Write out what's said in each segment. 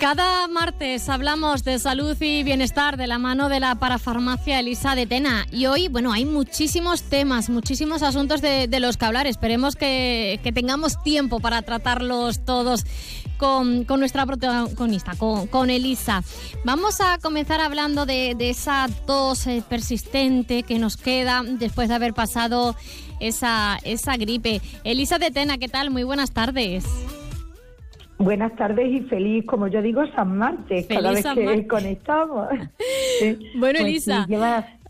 Cada martes hablamos de salud y bienestar de la mano de la parafarmacia Elisa de Tena. Y hoy, bueno, hay muchísimos temas, muchísimos asuntos de, los que hablar. Esperemos que, tengamos tiempo para tratarlos todos con, nuestra protagonista, con, Elisa. Vamos a comenzar hablando de, esa tos eh, persistente que nos queda después de haber pasado esa, esa gripe. Elisa de Tena, ¿qué tal? Muy buenas tardes. Buenas tardes y feliz, como yo digo, San Martes, cada vez que conectamos. bueno, pues Elisa,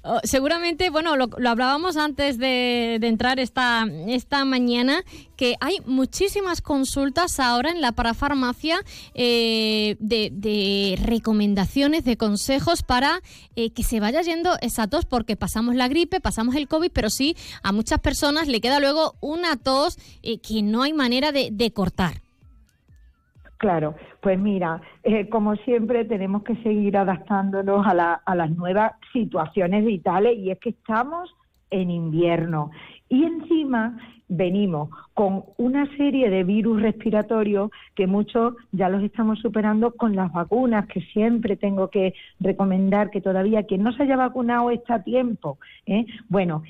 oh, seguramente, bueno, lo, hablábamos antes de, entrar esta, esta mañana, que hay muchísimas consultas ahora en la parafarmacia eh, de, recomendaciones, de consejos para eh, que se vaya yendo esa tos, porque pasamos la gripe, pasamos el COVID, pero sí a muchas personas le queda luego una tos eh, que no hay manera de cortar. Claro, pues mira, eh, como siempre tenemos que seguir adaptándonos a, a las nuevas situaciones vitales y es que estamos en invierno y encima venimos con una serie de virus respiratorios que muchos ya los estamos superando con las vacunas, que siempre tengo que recomendar que todavía quien no se haya vacunado está a tiempo. ¿eh? Bueno,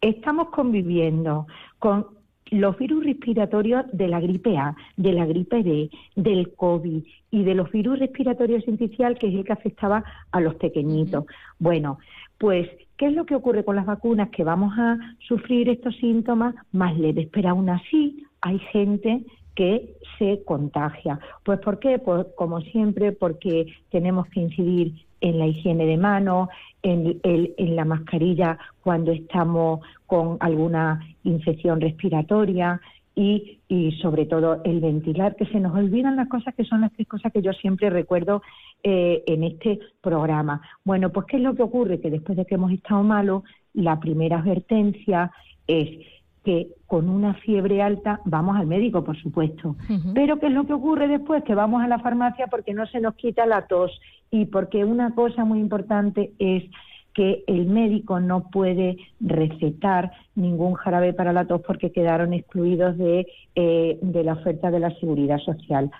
estamos conviviendo con los virus respiratorios de la gripe A, de la gripe B, del COVID y de los virus respiratorios inicial, que es el que afectaba a los pequeñitos. Bueno, pues, ¿qué es lo que ocurre con las vacunas? Que vamos a sufrir estos síntomas más leves, pero aún así hay gente que se contagia. Pues ¿por qué? Pues como siempre, porque tenemos que incidir en la higiene de manos, en, en, la mascarilla cuando estamos con alguna infección respiratoria y, y, sobre todo el ventilar, que se nos olvidan las cosas que son las tres cosas que yo siempre recuerdo eh, en este programa. Bueno, pues ¿qué es lo que ocurre? Que después de que hemos estado malos, la primera advertencia es que con una fiebre alta vamos al médico, por supuesto. Pero ¿qué es lo que ocurre después? Que vamos a la farmacia porque no se nos quita la tos y porque una cosa muy importante es que el médico no puede recetar ningún jarabe para la tos porque quedaron excluidos de, eh, de la oferta de la seguridad social.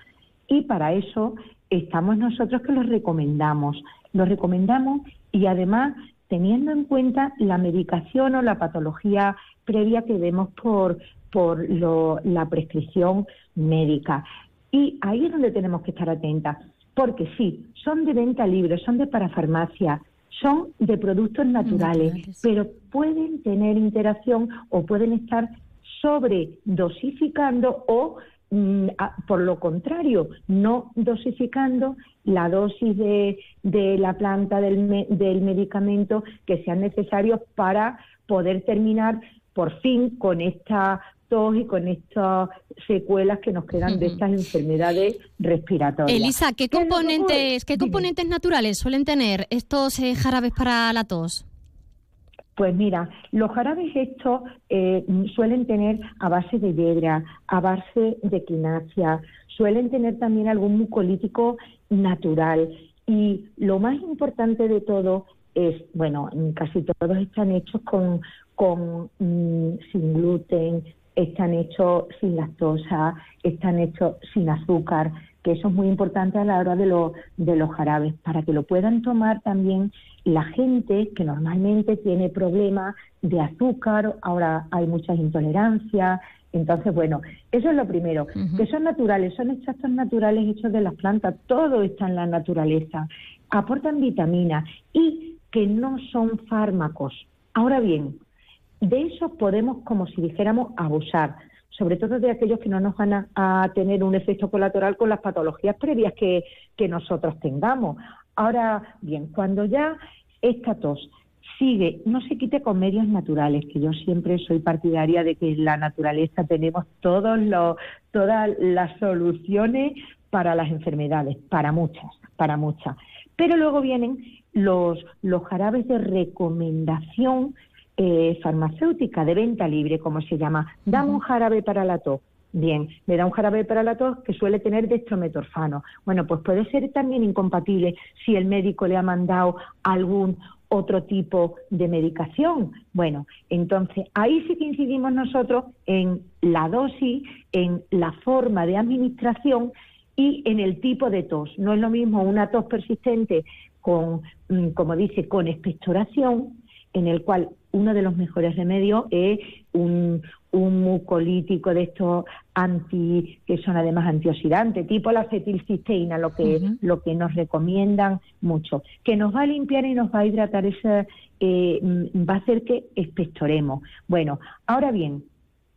Y para eso estamos nosotros que los recomendamos. Los recomendamos y además teniendo en cuenta la medicación o la patología previa que vemos por, por la prescripción médica. Y ahí es donde tenemos que estar atentas, porque sí, son de venta libre, son de parafarmacia, son de productos naturales, pero pueden tener interacción o pueden estar sobredosificando o por lo contrario, no dosificando la dosis de, de la planta del, del medicamento que sean necesarios para poder terminar por fin con esta tos y con estas secuelas que nos quedan de estas enfermedades respiratorias. Elisa, ¿qué, componentes, ¿qué componentes naturales suelen tener estos eh, jarabes para la tos? Pues mira, los jarabes estos eh, suelen tener a base de hiedra, a base de quinasia, suelen tener también algún mucolítico natural. Y lo más importante de todo es, bueno, casi todos están hechos con, con mm, sin gluten, están hechos sin lactosa, están hechos sin azúcar, que eso es muy importante a la hora de, lo, de los jarabes, para que lo puedan tomar también la gente que normalmente tiene problemas de azúcar, ahora hay muchas intolerancias, entonces, bueno, eso es lo primero, que son naturales, son extractos naturales hechos de las plantas, todo está en la naturaleza, aportan vitaminas y que no son fármacos. Ahora bien, de eso podemos, como si dijéramos, abusar, sobre todo de aquellos que no nos van a, tener un efecto colateral con las patologías previas que, que nosotros tengamos. Ahora bien, cuando ya esta tos sigue, no se quite con medios naturales, que yo siempre soy partidaria de que en la naturaleza tenemos todos los, todas las soluciones para las enfermedades, para muchas, para muchas. Pero luego vienen los, los jarabes de recomendación eh, farmacéutica de venta libre, como se llama. Dame un jarabe para la tos. Bien, me da un jarabe para la tos que suele tener dextrometorfano. Bueno, pues puede ser también incompatible si el médico le ha mandado algún otro tipo de medicación. Bueno, entonces ahí sí que incidimos nosotros en la dosis, en la forma de administración y en el tipo de tos. No es lo mismo una tos persistente con, mm, como dice, con expectoración, en el cual uno de los mejores remedios es un, un mucolítico de estos anti que son además antioxidantes, tipo la acetilcisteína, lo que lo que nos recomiendan mucho, que nos va a limpiar y nos va a hidratar ese eh, mm, va a hacer que expectoremos. Bueno, ahora bien,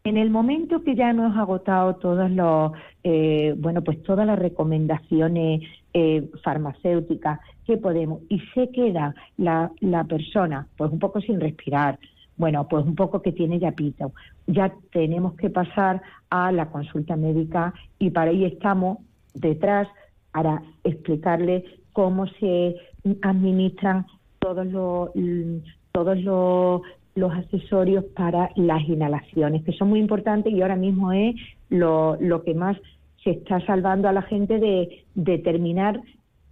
en el momento que ya ha agotado todos los, eh, bueno, pues todas las recomendaciones eh, farmacéuticas que podemos y se queda la, la persona, pues un poco sin respirar, bueno, pues un poco que tiene ya pito, ya tenemos que pasar a la consulta médica y para ahí estamos detrás para explicarle cómo se administran todos los todos los los accesorios para las inhalaciones, que son muy importantes y ahora mismo es lo, lo que más se está salvando a la gente de, determinar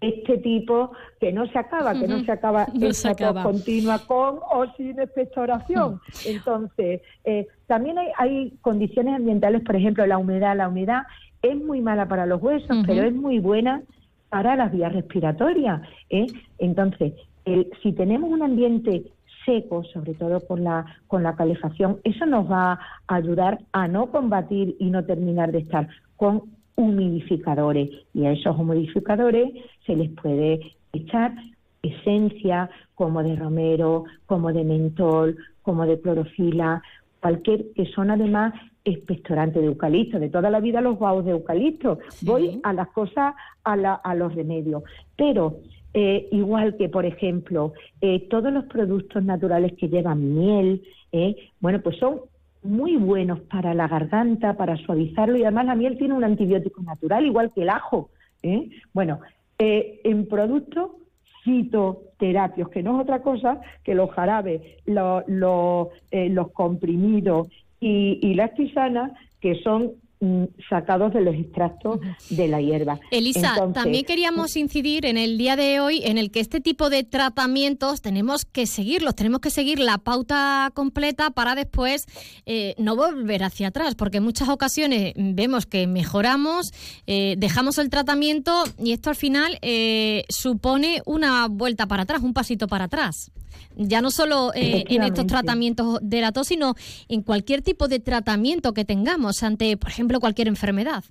este tipo que no se acaba, que no se acaba no se continua con o sin expectoración. Entonces, eh, también hay, hay, condiciones ambientales, por ejemplo, la humedad. La humedad es muy mala para los huesos, pero es muy buena para las vías respiratorias. ¿eh? Entonces, el, si tenemos un ambiente seco, sobre todo con la, con la calefacción, eso nos va a ayudar a no combatir y no terminar de estar con humidificadores. Y a esos humidificadores se les puede echar esencia como de romero, como de mentol, como de clorofila, cualquier que son además expectorantes de eucalipto. De toda la vida los guaos de eucalipto. Voy a las cosas, a, a los remedios. Pero eh, igual que, por ejemplo, eh, todos los productos naturales que llevan miel, eh, bueno, pues son muy buenos para la garganta, para suavizarlo y además la miel tiene un antibiótico natural, igual que el ajo. Bueno, en productos fitoterapios, que no es otra cosa que los jarabes, los, los, comprimidos y, y las tisanas, que son sacados de los extractos de la hierba. Elisa, también queríamos incidir en el día de hoy en el que este tipo de tratamientos tenemos que seguirlos, tenemos que seguir la pauta completa para después eh, no volver hacia atrás, porque en muchas ocasiones vemos que mejoramos, eh, dejamos el tratamiento y esto al final eh, supone una vuelta para atrás, un pasito para atrás. Ya no solo en estos tratamientos de la tos, sino en cualquier tipo de tratamiento que tengamos ante, por ejemplo, cualquier enfermedad.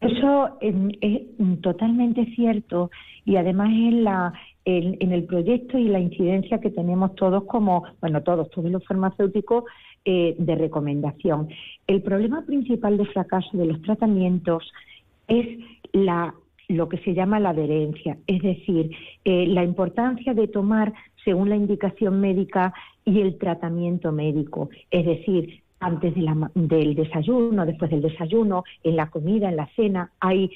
Eso es, totalmente cierto y además en, la, en, el proyecto y la incidencia que tenemos todos como, bueno, todos, todos los farmacéuticos eh, de recomendación. El problema principal de fracaso de los tratamientos es la lo que se llama la adherencia, es decir, eh, la importancia de tomar según la indicación médica y el tratamiento médico, es decir, antes del desayuno, después del desayuno, en la comida, en la cena, hay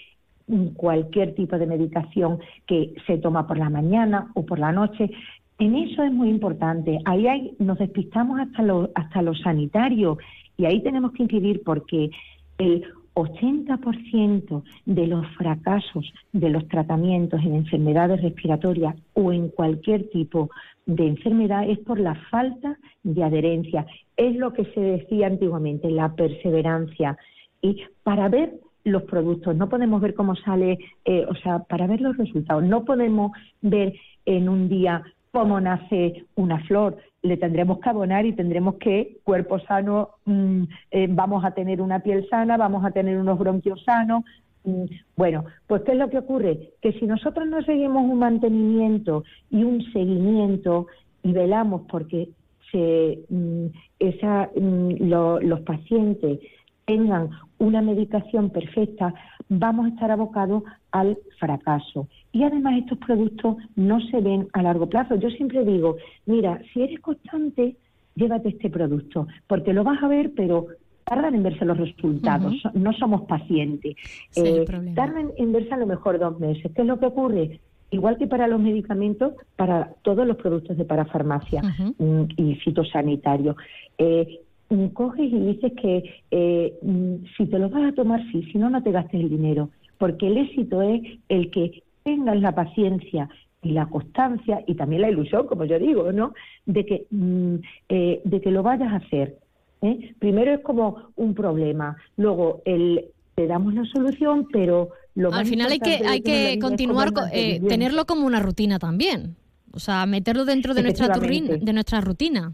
cualquier tipo de medicación que se toma por la mañana o por la noche. En eso es muy importante. Ahí hay, nos despistamos hasta lo, hasta lo sanitario y ahí tenemos que incidir porque el 80% de los fracasos de los tratamientos en enfermedades respiratorias o en cualquier tipo de enfermedad es por la falta de adherencia. Es lo que se decía antiguamente, la perseverancia. Y para ver los productos, no podemos ver cómo sale, eh, o sea, para ver los resultados, no podemos ver en un día cómo nace una flor, le tendremos que abonar y tendremos que, cuerpo sano, mm, eh, vamos a tener una piel sana, vamos a tener unos bronquios sanos, Mm, bueno, pues ¿qué es lo que ocurre? Que si nosotros no seguimos un mantenimiento y un seguimiento y velamos porque se, mm, esa, mm, los pacientes tengan una medicación perfecta, vamos a estar abocados al fracaso. Y además estos productos no se ven a largo plazo. Yo siempre digo, mira, si eres constante, llévate este producto, porque lo vas a ver, pero tardan en verse los resultados, no somos pacientes. Eh, tardan en verse a lo mejor dos meses. ¿Qué es lo que ocurre? Igual que para los medicamentos, para todos los productos de parafarmacia mm, y fitosanitario. Eh, mm, coges y dices que eh, mm, si te lo vas a tomar, sí, si no, no te gastes el dinero. Porque el éxito es el que tengas la paciencia y la constancia y también la ilusión, como yo digo, ¿no? De que, de que lo vayas a hacer ¿eh? Primero es como un problema, luego el te damos la solución, pero lo Al final hay que, hay que continuar, eh, tenerlo como una rutina también. O sea, meterlo dentro de nuestra, de nuestra rutina.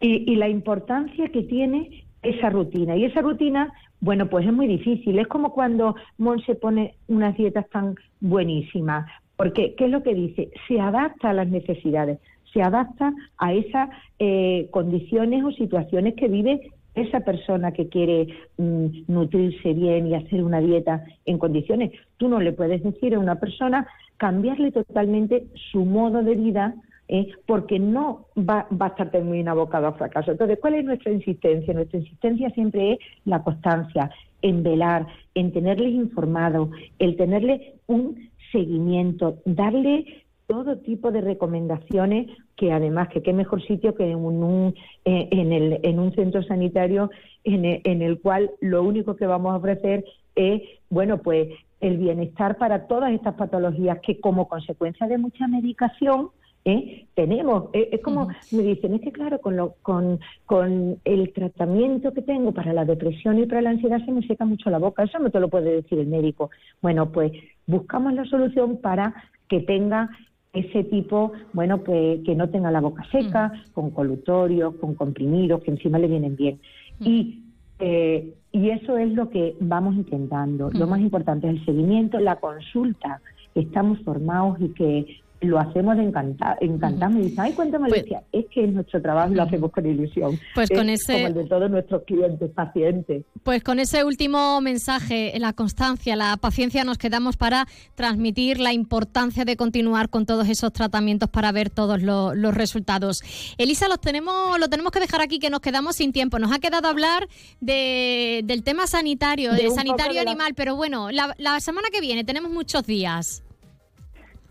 Y, y la importancia que tiene esa rutina. Y esa rutina, bueno, pues es muy difícil. Es como cuando Mon se pone unas dietas tan buenísimas. Porque, ¿qué es lo que dice? Se adapta a las necesidades, se adapta a esas eh, condiciones o situaciones que vive esa persona que quiere mm, nutrirse bien y hacer una dieta en condiciones. Tú no le puedes decir a una persona cambiarle totalmente su modo de vida ¿eh? porque no va, va, a estar muy abocado a fracaso. Entonces, ¿cuál es nuestra insistencia? Nuestra insistencia siempre es la constancia, en velar, en tenerles informado, el tenerle un seguimiento, darle todo tipo de recomendaciones que además que qué mejor sitio que en un, eh, en, el, en un centro sanitario en el, en el cual lo único que vamos a ofrecer es bueno pues el bienestar para todas estas patologías que como consecuencia de mucha medicación ¿eh? tenemos. Eh, es como me dicen, es que claro, con, lo, con, con el tratamiento que tengo para la depresión y para la ansiedad se me seca mucho la boca. Eso no te lo puede decir el médico. Bueno, pues buscamos la solución para que tenga ese tipo, bueno, pues que no tenga la boca seca, con colutorios, con comprimidos, que encima le vienen bien. Y eh, y eso es lo que vamos intentando. Lo más importante es el seguimiento, la consulta. Estamos formados y que lo hacemos de encantar, encantado. Me dice, ay, cuéntame, pues, es que es nuestro trabajo y lo hacemos con ilusión. Pues con ese... Como el de todos nuestros clientes, pacientes. Pues con ese último mensaje, la constancia, la paciencia, nos quedamos para transmitir la importancia de continuar con todos esos tratamientos para ver todos los, resultados. Elisa, los tenemos, lo tenemos que dejar aquí, que nos quedamos sin tiempo. Nos ha quedado hablar de, del tema sanitario, de, sanitario animal, pero bueno, la, la semana que viene tenemos muchos días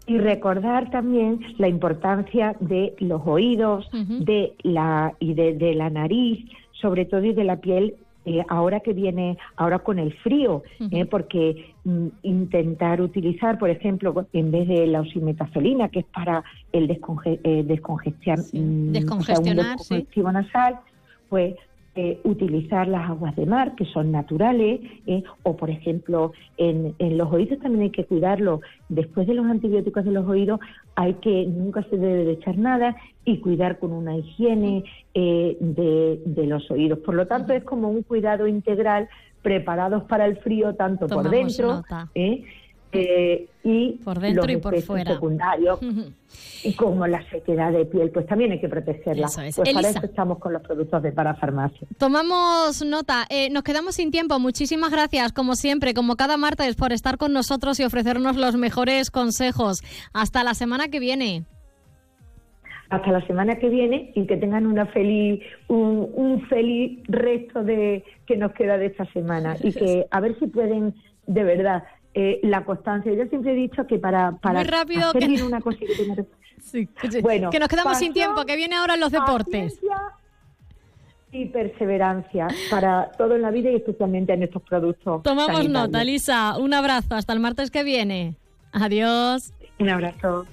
y recordar también la importancia de los oídos, de la y de, la nariz, sobre todo y de la piel eh, ahora que viene, ahora con el frío, eh, porque mm, intentar utilizar, por ejemplo, en vez de la oximetazolina, que es para el desconge eh, mm, descongestionar, nasal, pues eh, utilizar las aguas de mar, que son naturales, eh, o por ejemplo, en, los oídos también hay que cuidarlo. Después de los antibióticos de los oídos, hay que nunca se debe de echar nada y cuidar con una higiene eh, de, los oídos. Por lo tanto, es como un cuidado integral preparados para el frío tanto por dentro eh, y por dentro y por fuera. secundarios, y como la sequedad de piel, pues también hay que protegerla. Pues para eso estamos con los productos de parafarmacia. Tomamos nota. Eh, nos quedamos sin tiempo. Muchísimas gracias, como siempre, como cada martes, por estar con nosotros y ofrecernos los mejores consejos. Hasta la semana que viene hasta la semana que viene y que tengan una feliz un, un, feliz resto de que nos queda de esta semana y que a ver si pueden de verdad eh, la constancia. Yo siempre he dicho que para, para Muy rápido hacer que... una cosa sí, bueno, que nos quedamos sin tiempo, que viene ahora los deportes. Y perseverancia para todo en la vida y especialmente en estos productos. Tomamos nota, Lisa. Un abrazo. Hasta el martes que viene. Adiós. Un abrazo.